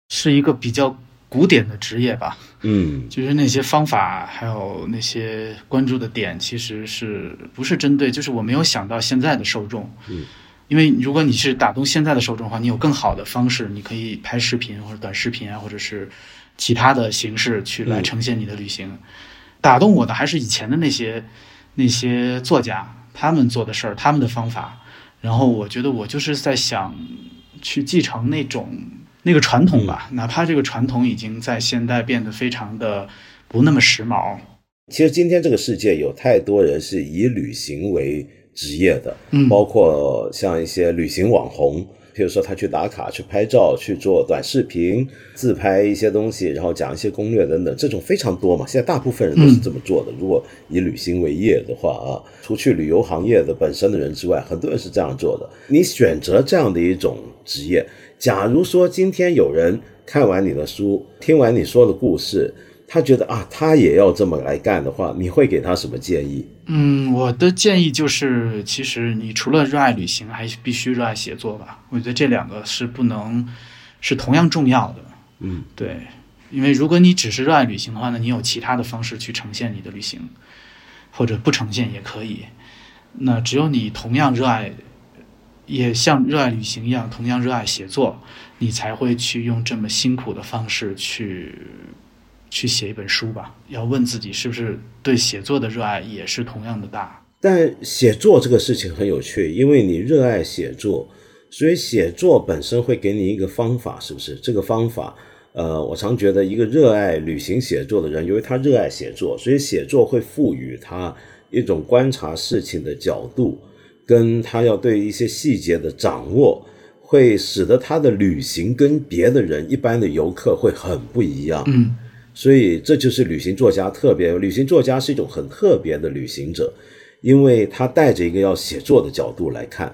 是一个比较古典的职业吧。嗯，就是那些方法，还有那些关注的点，其实是不是针对？就是我没有想到现在的受众。嗯。因为如果你是打动现在的受众的话，你有更好的方式，你可以拍视频或者短视频啊，或者是其他的形式去来呈现你的旅行。打动我的还是以前的那些那些作家他们做的事儿，他们的方法。然后我觉得我就是在想去继承那种那个传统吧，哪怕这个传统已经在现代变得非常的不那么时髦。其实今天这个世界有太多人是以旅行为。职业的，包括像一些旅行网红，比如说他去打卡、去拍照、去做短视频、自拍一些东西，然后讲一些攻略等等，这种非常多嘛。现在大部分人都是这么做的。如果以旅行为业的话啊，除去旅游行业的本身的人之外，很多人是这样做的。你选择这样的一种职业，假如说今天有人看完你的书，听完你说的故事。他觉得啊，他也要这么来干的话，你会给他什么建议？嗯，我的建议就是，其实你除了热爱旅行，还必须热爱写作吧。我觉得这两个是不能是同样重要的。嗯，对，因为如果你只是热爱旅行的话呢，你有其他的方式去呈现你的旅行，或者不呈现也可以。那只有你同样热爱，也像热爱旅行一样，同样热爱写作，你才会去用这么辛苦的方式去。去写一本书吧，要问自己是不是对写作的热爱也是同样的大。但写作这个事情很有趣，因为你热爱写作，所以写作本身会给你一个方法，是不是？这个方法，呃，我常觉得一个热爱旅行写作的人，因为他热爱写作，所以写作会赋予他一种观察事情的角度，跟他要对一些细节的掌握，会使得他的旅行跟别的人一般的游客会很不一样。嗯。所以这就是旅行作家特别，旅行作家是一种很特别的旅行者，因为他带着一个要写作的角度来看，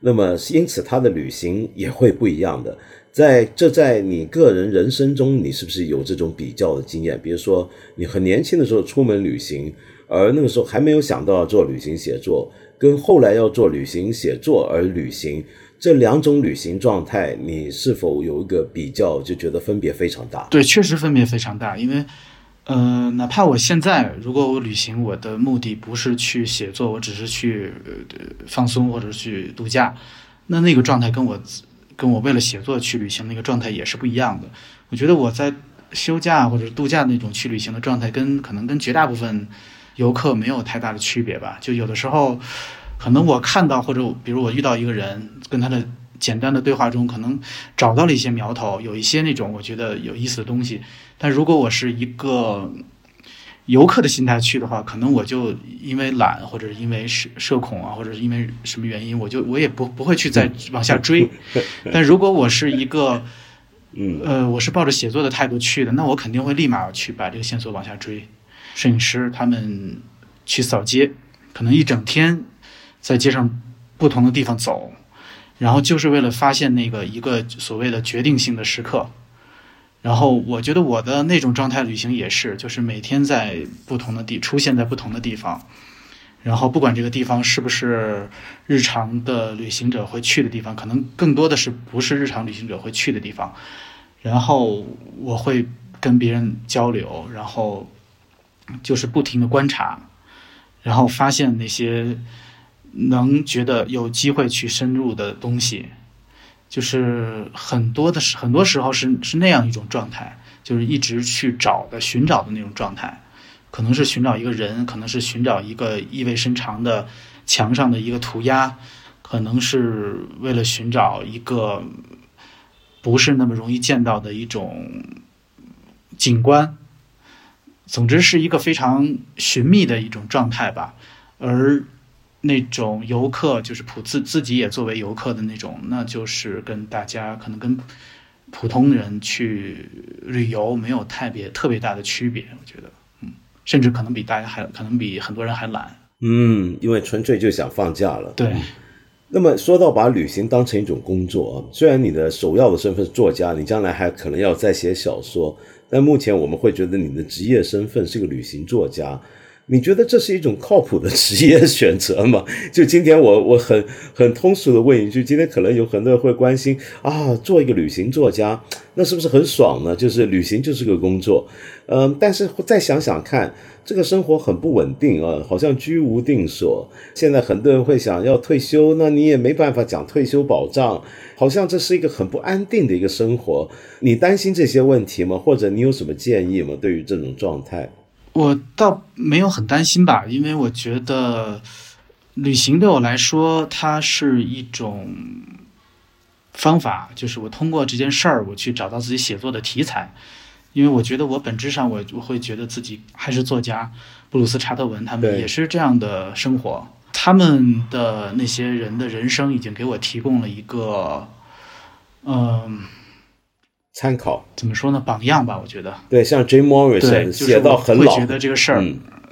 那么因此他的旅行也会不一样的。在这在你个人人生中，你是不是有这种比较的经验？比如说你很年轻的时候出门旅行，而那个时候还没有想到要做旅行写作，跟后来要做旅行写作而旅行。这两种旅行状态，你是否有一个比较，就觉得分别非常大？对，确实分别非常大。因为，呃，哪怕我现在如果我旅行，我的目的不是去写作，我只是去呃放松或者去度假，那那个状态跟我跟我为了写作去旅行那个状态也是不一样的。我觉得我在休假或者度假那种去旅行的状态，跟可能跟绝大部分游客没有太大的区别吧。就有的时候。可能我看到或者比如我遇到一个人，跟他的简单的对话中，可能找到了一些苗头，有一些那种我觉得有意思的东西。但如果我是一个游客的心态去的话，可能我就因为懒，或者是因为社社恐啊，或者是因为什么原因，我就我也不不会去再往下追。但如果我是一个，嗯呃，我是抱着写作的态度去的，那我肯定会立马去把这个线索往下追。摄影师他们去扫街，可能一整天。在街上不同的地方走，然后就是为了发现那个一个所谓的决定性的时刻。然后我觉得我的那种状态旅行也是，就是每天在不同的地出现在不同的地方，然后不管这个地方是不是日常的旅行者会去的地方，可能更多的是不是日常旅行者会去的地方。然后我会跟别人交流，然后就是不停的观察，然后发现那些。能觉得有机会去深入的东西，就是很多的时，很多时候是是那样一种状态，就是一直去找的、寻找的那种状态，可能是寻找一个人，可能是寻找一个意味深长的墙上的一个涂鸦，可能是为了寻找一个不是那么容易见到的一种景观。总之是一个非常寻觅的一种状态吧，而。那种游客就是普自自己也作为游客的那种，那就是跟大家可能跟普通人去旅游没有特别特别大的区别，我觉得，嗯，甚至可能比大家还可能比很多人还懒，嗯，因为纯粹就想放假了。对。那么说到把旅行当成一种工作啊，虽然你的首要的身份是作家，你将来还可能要再写小说，但目前我们会觉得你的职业身份是个旅行作家。你觉得这是一种靠谱的职业选择吗？就今天我我很很通俗的问一句，今天可能有很多人会关心啊，做一个旅行作家，那是不是很爽呢？就是旅行就是个工作，嗯，但是再想想看，这个生活很不稳定啊，好像居无定所。现在很多人会想要退休，那你也没办法讲退休保障，好像这是一个很不安定的一个生活。你担心这些问题吗？或者你有什么建议吗？对于这种状态？我倒没有很担心吧，因为我觉得旅行对我来说，它是一种方法，就是我通过这件事儿，我去找到自己写作的题材。因为我觉得我本质上，我我会觉得自己还是作家。布鲁斯查特文他们也是这样的生活。他们的那些人的人生已经给我提供了一个，嗯，参考怎么说呢？榜样吧，我觉得。对，像 Jim Morrison 写到很老，会觉得这个事儿，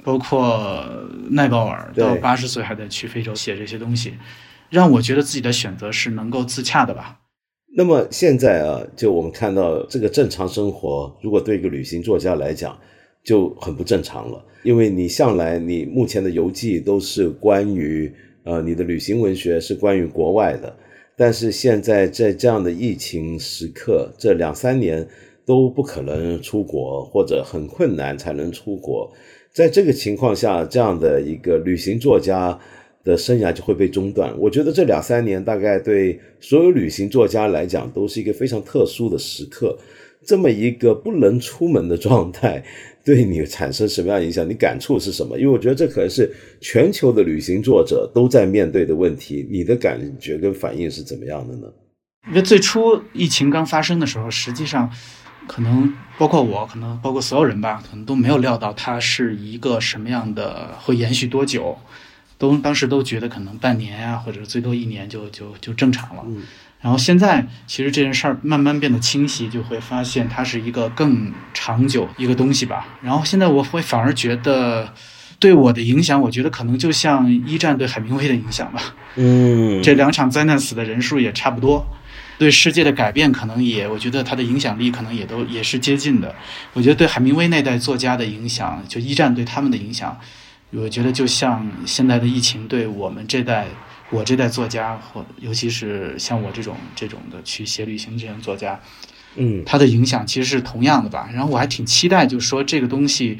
包括奈保尔到八十岁还在去非洲写这些东西，让我觉得自己的选择是能够自洽的吧。那么现在啊，就我们看到这个正常生活，如果对一个旅行作家来讲，就很不正常了。因为你向来你目前的游记都是关于呃你的旅行文学是关于国外的，但是现在在这样的疫情时刻，这两三年都不可能出国，或者很困难才能出国，在这个情况下，这样的一个旅行作家。的生涯就会被中断。我觉得这两三年大概对所有旅行作家来讲都是一个非常特殊的时刻。这么一个不能出门的状态，对你产生什么样影响？你感触是什么？因为我觉得这可能是全球的旅行作者都在面对的问题。你的感觉跟反应是怎么样的呢？因为最初疫情刚发生的时候，实际上可能包括我，可能包括所有人吧，可能都没有料到它是一个什么样的，会延续多久。都当时都觉得可能半年呀，或者最多一年就就就正常了。然后现在其实这件事儿慢慢变得清晰，就会发现它是一个更长久一个东西吧。然后现在我会反而觉得对我的影响，我觉得可能就像一战对海明威的影响吧。嗯，这两场灾难死的人数也差不多，对世界的改变可能也，我觉得它的影响力可能也都也是接近的。我觉得对海明威那代作家的影响，就一战对他们的影响。我觉得就像现在的疫情对我们这代，我这代作家，或尤其是像我这种这种的去写旅行这样作家，嗯，他的影响其实是同样的吧。然后我还挺期待，就是说这个东西，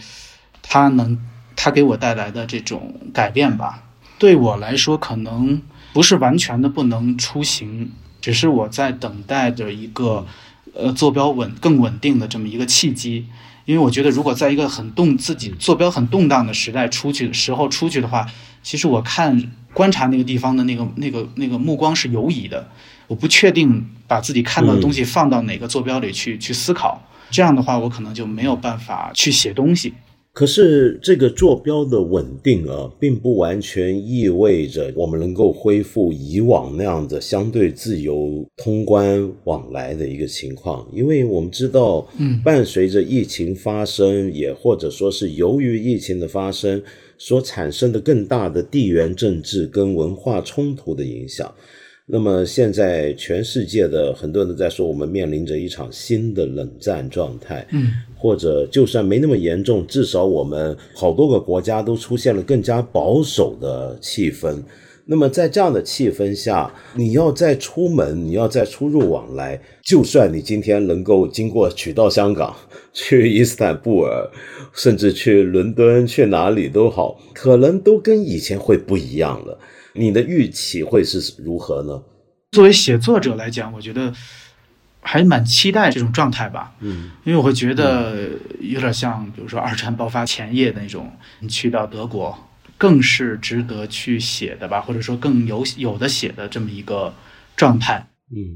它能，它给我带来的这种改变吧。对我来说，可能不是完全的不能出行，只是我在等待着一个，呃，坐标稳更稳定的这么一个契机。因为我觉得，如果在一个很动、自己坐标很动荡的时代出去的时候出去的话，其实我看观察那个地方的那个、那个、那个目光是游移的。我不确定把自己看到的东西放到哪个坐标里去去思考，这样的话，我可能就没有办法去写东西。可是这个坐标的稳定啊，并不完全意味着我们能够恢复以往那样的相对自由通关往来的一个情况，因为我们知道，嗯，伴随着疫情发生，也或者说是由于疫情的发生所产生的更大的地缘政治跟文化冲突的影响。那么现在，全世界的很多人都在说，我们面临着一场新的冷战状态。嗯，或者就算没那么严重，至少我们好多个国家都出现了更加保守的气氛。那么在这样的气氛下，你要再出门，你要再出入往来，就算你今天能够经过取到香港，去伊斯坦布尔，甚至去伦敦，去哪里都好，可能都跟以前会不一样了。你的预期会是如何呢？作为写作者来讲，我觉得还蛮期待这种状态吧。嗯，因为我会觉得有点像，比如说二战爆发前夜的那种，你去到德国，更是值得去写的吧，或者说更有有的写的这么一个状态。嗯，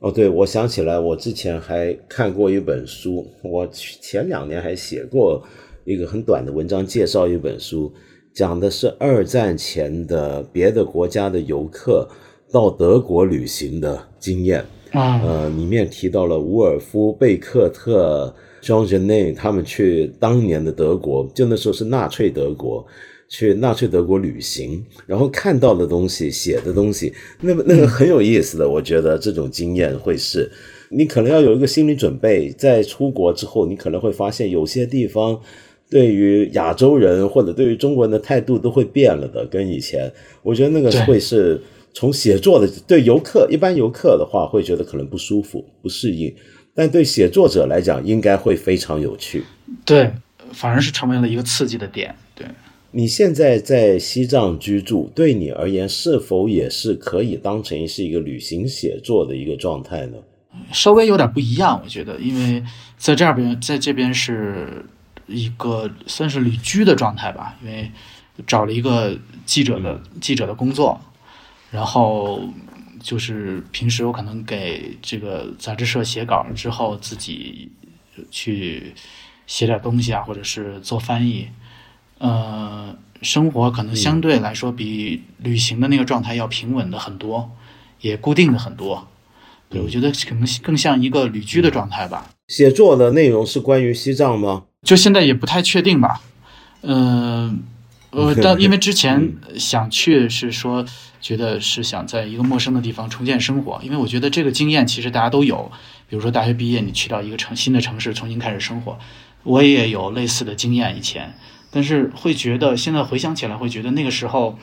哦，对，我想起来，我之前还看过一本书，我前两年还写过一个很短的文章，介绍一本书。讲的是二战前的别的国家的游客到德国旅行的经验啊，呃，里面提到了伍尔夫、贝克特、Jean Genet 他们去当年的德国，就那时候是纳粹德国，去纳粹德国旅行，然后看到的东西、写的东西，那么那个很有意思的，我觉得这种经验会是，你可能要有一个心理准备，在出国之后，你可能会发现有些地方。对于亚洲人或者对于中国人的态度都会变了的，跟以前，我觉得那个会是从写作的对游客一般游客的话会觉得可能不舒服不适应，但对写作者来讲应该会非常有趣。对，反而是成为了一个刺激的点。对，你现在在西藏居住，对你而言是否也是可以当成是一个旅行写作的一个状态呢？稍微有点不一样，我觉得，因为在这边在这边是。一个算是旅居的状态吧，因为找了一个记者的记者的工作，然后就是平时我可能给这个杂志社写稿之后，自己去写点东西啊，或者是做翻译，呃，生活可能相对来说比旅行的那个状态要平稳的很多，也固定的很多。对，我觉得可能更像一个旅居的状态吧。写作的内容是关于西藏吗？就现在也不太确定吧。嗯，呃，但因为之前想去是说，觉得是想在一个陌生的地方重建生活，因为我觉得这个经验其实大家都有。比如说大学毕业，你去到一个城新的城市重新开始生活，我也有类似的经验以前。但是会觉得现在回想起来，会觉得那个时候，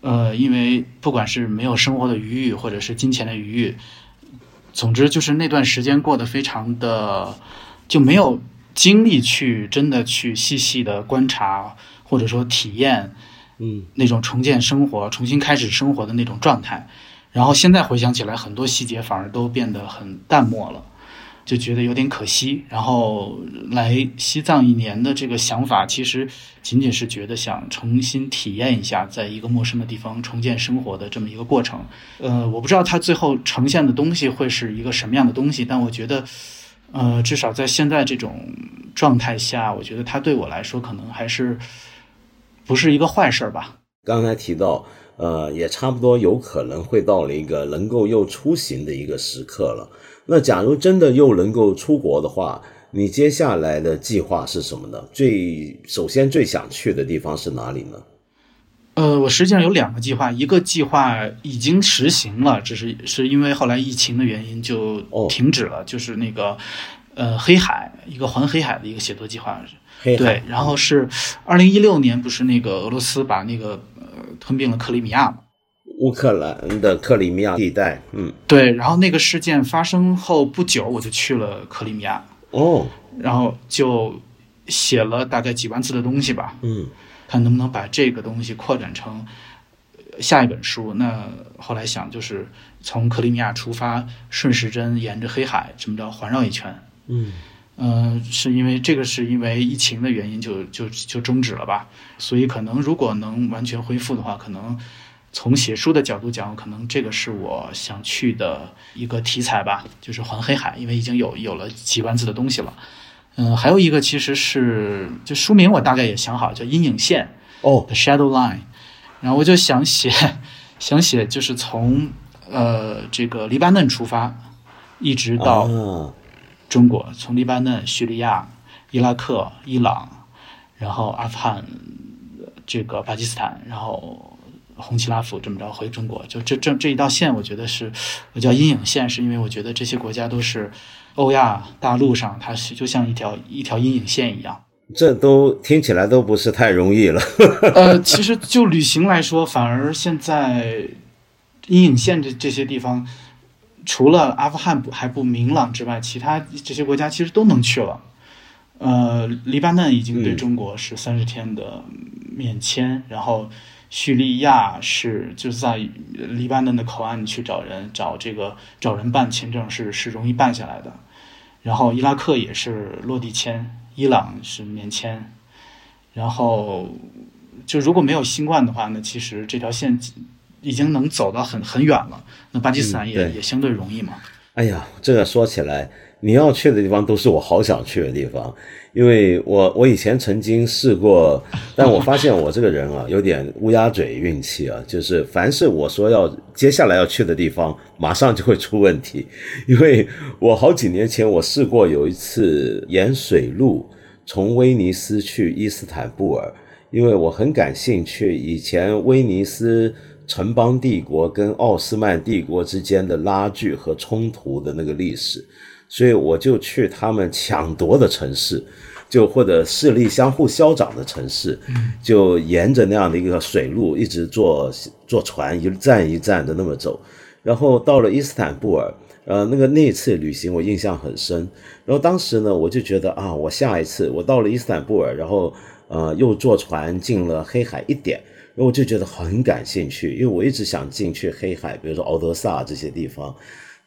呃，因为不管是没有生活的余裕，或者是金钱的余裕。总之就是那段时间过得非常的，就没有精力去真的去细细的观察或者说体验，嗯，那种重建生活、重新开始生活的那种状态。然后现在回想起来，很多细节反而都变得很淡漠了。就觉得有点可惜，然后来西藏一年的这个想法，其实仅仅是觉得想重新体验一下，在一个陌生的地方重建生活的这么一个过程。呃，我不知道它最后呈现的东西会是一个什么样的东西，但我觉得，呃，至少在现在这种状态下，我觉得它对我来说可能还是不是一个坏事吧。刚才提到，呃，也差不多有可能会到了一个能够又出行的一个时刻了。那假如真的又能够出国的话，你接下来的计划是什么呢？最首先最想去的地方是哪里呢？呃，我实际上有两个计划，一个计划已经实行了，只是是因为后来疫情的原因就停止了，就是那个呃黑海一个环黑海的一个写作计划。对，然后是二零一六年，不是那个俄罗斯把那个呃吞并了克里米亚吗？乌克兰的克里米亚地带，嗯，对，然后那个事件发生后不久，我就去了克里米亚，哦，然后就写了大概几万字的东西吧，嗯，看能不能把这个东西扩展成下一本书。那后来想，就是从克里米亚出发，顺时针沿着黑海这么着环绕一圈，嗯，呃，是因为这个是因为疫情的原因，就就就终止了吧。所以可能如果能完全恢复的话，可能。从写书的角度讲，可能这个是我想去的一个题材吧，就是环黑海，因为已经有有了几万字的东西了。嗯，还有一个其实是就书名我大概也想好，叫《阴影线》哦，《The Shadow Line》。然后我就想写，想写就是从呃这个黎巴嫩出发，一直到中国，从黎巴嫩、叙利亚、伊拉克、伊朗，然后阿富汗，这个巴基斯坦，然后。红旗拉夫这么着回中国，就这这这一道线，我觉得是我叫阴影线，是因为我觉得这些国家都是欧亚大陆上，它是就像一条一条阴影线一样。这都听起来都不是太容易了。呃，其实就旅行来说，反而现在阴影线这这些地方，除了阿富汗不还不明朗之外，其他这些国家其实都能去了。呃，黎巴嫩已经对中国是三十天的免签，然后。叙利亚是就是在黎巴嫩的口岸去找人，找这个找人办签证是是容易办下来的。然后伊拉克也是落地签，伊朗是免签。然后就如果没有新冠的话，那其实这条线已经能走到很很远了。那巴基斯坦也也相对容易嘛。哎呀，这个说起来，你要去的地方都是我好想去的地方。因为我我以前曾经试过，但我发现我这个人啊有点乌鸦嘴运气啊，就是凡是我说要接下来要去的地方，马上就会出问题。因为我好几年前我试过有一次沿水路从威尼斯去伊斯坦布尔，因为我很感兴趣以前威尼斯城邦帝国跟奥斯曼帝国之间的拉锯和冲突的那个历史。所以我就去他们抢夺的城市，就或者势力相互消长的城市，就沿着那样的一个水路一直坐坐船一站一站的那么走，然后到了伊斯坦布尔，呃，那个那一次旅行我印象很深。然后当时呢，我就觉得啊，我下一次我到了伊斯坦布尔，然后呃又坐船进了黑海一点，然后我就觉得很感兴趣，因为我一直想进去黑海，比如说敖德萨这些地方。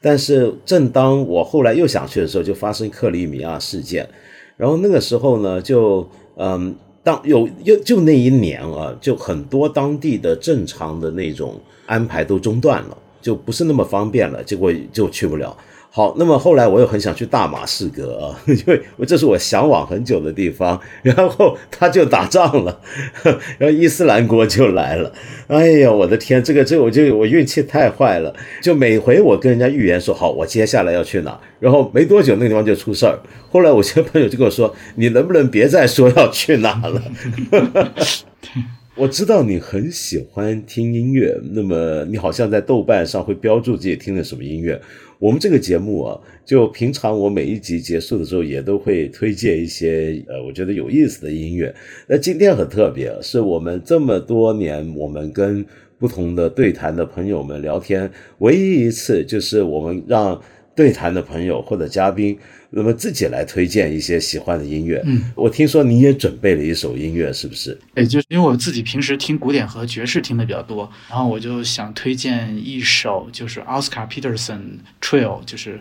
但是，正当我后来又想去的时候，就发生克里米亚事件。然后那个时候呢，就嗯，当有又就那一年啊，就很多当地的正常的那种安排都中断了，就不是那么方便了。结果就去不了。好，那么后来我又很想去大马士革啊，因为这是我向往很久的地方。然后他就打仗了，然后伊斯兰国就来了。哎呀，我的天，这个这个我就我运气太坏了。就每回我跟人家预言说好，我接下来要去哪，然后没多久那个地方就出事儿。后来我些朋友就跟我说，你能不能别再说要去哪了？我知道你很喜欢听音乐，那么你好像在豆瓣上会标注自己听的什么音乐。我们这个节目啊，就平常我每一集结束的时候也都会推荐一些呃，我觉得有意思的音乐。那今天很特别，是我们这么多年我们跟不同的对谈的朋友们聊天，唯一一次就是我们让对谈的朋友或者嘉宾。那么自己来推荐一些喜欢的音乐。嗯，我听说你也准备了一首音乐，是不是？哎，就是因为我自己平时听古典和爵士听的比较多，然后我就想推荐一首，就是 Oscar Peterson Trio，就是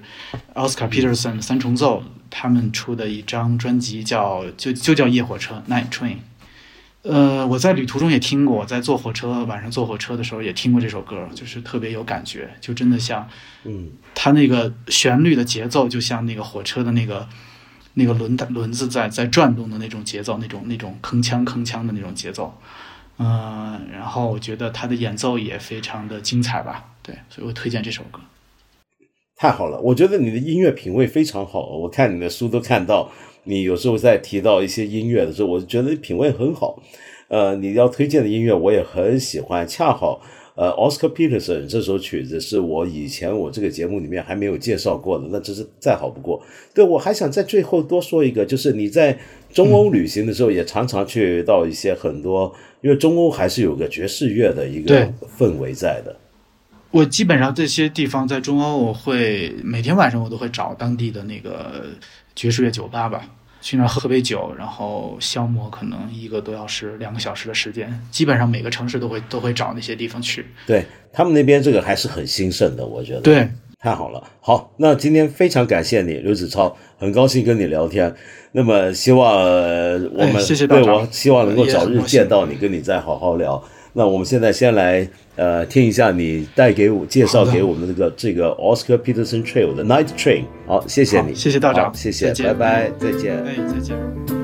Oscar Peterson 三重奏他们出的一张专辑，叫就就叫夜火车 Night Train。呃，我在旅途中也听过，在坐火车晚上坐火车的时候也听过这首歌，就是特别有感觉，就真的像，嗯，它那个旋律的节奏就像那个火车的那个那个轮轮子在在转动的那种节奏，那种那种铿锵铿锵的那种节奏，嗯，然后我觉得他的演奏也非常的精彩吧，对，所以我推荐这首歌。太好了，我觉得你的音乐品味非常好，我看你的书都看到。你有时候在提到一些音乐的时候，我觉得你品味很好。呃，你要推荐的音乐我也很喜欢。恰好，呃，Oscar Peterson 这首曲子是我以前我这个节目里面还没有介绍过的，那真是再好不过。对，我还想在最后多说一个，就是你在中欧旅行的时候，也常常去到一些很多，因为中欧还是有个爵士乐的一个氛围在的。我基本上这些地方在中欧，我会每天晚上我都会找当地的那个爵士乐酒吧吧。去那儿喝杯酒，然后消磨可能一个多小时、两个小时的时间。基本上每个城市都会都会找那些地方去。对他们那边这个还是很兴盛的，我觉得。对，太好了。好，那今天非常感谢你，刘子超，很高兴跟你聊天。那么希望我们对我希望能够早日见到你，跟你再好好聊。那我们现在先来呃听一下你带给我介绍给我们这个这个 Oscar Peterson Trail 的 Night Train。好，谢谢你，谢谢道长，谢谢，拜拜，再见，哎，再见。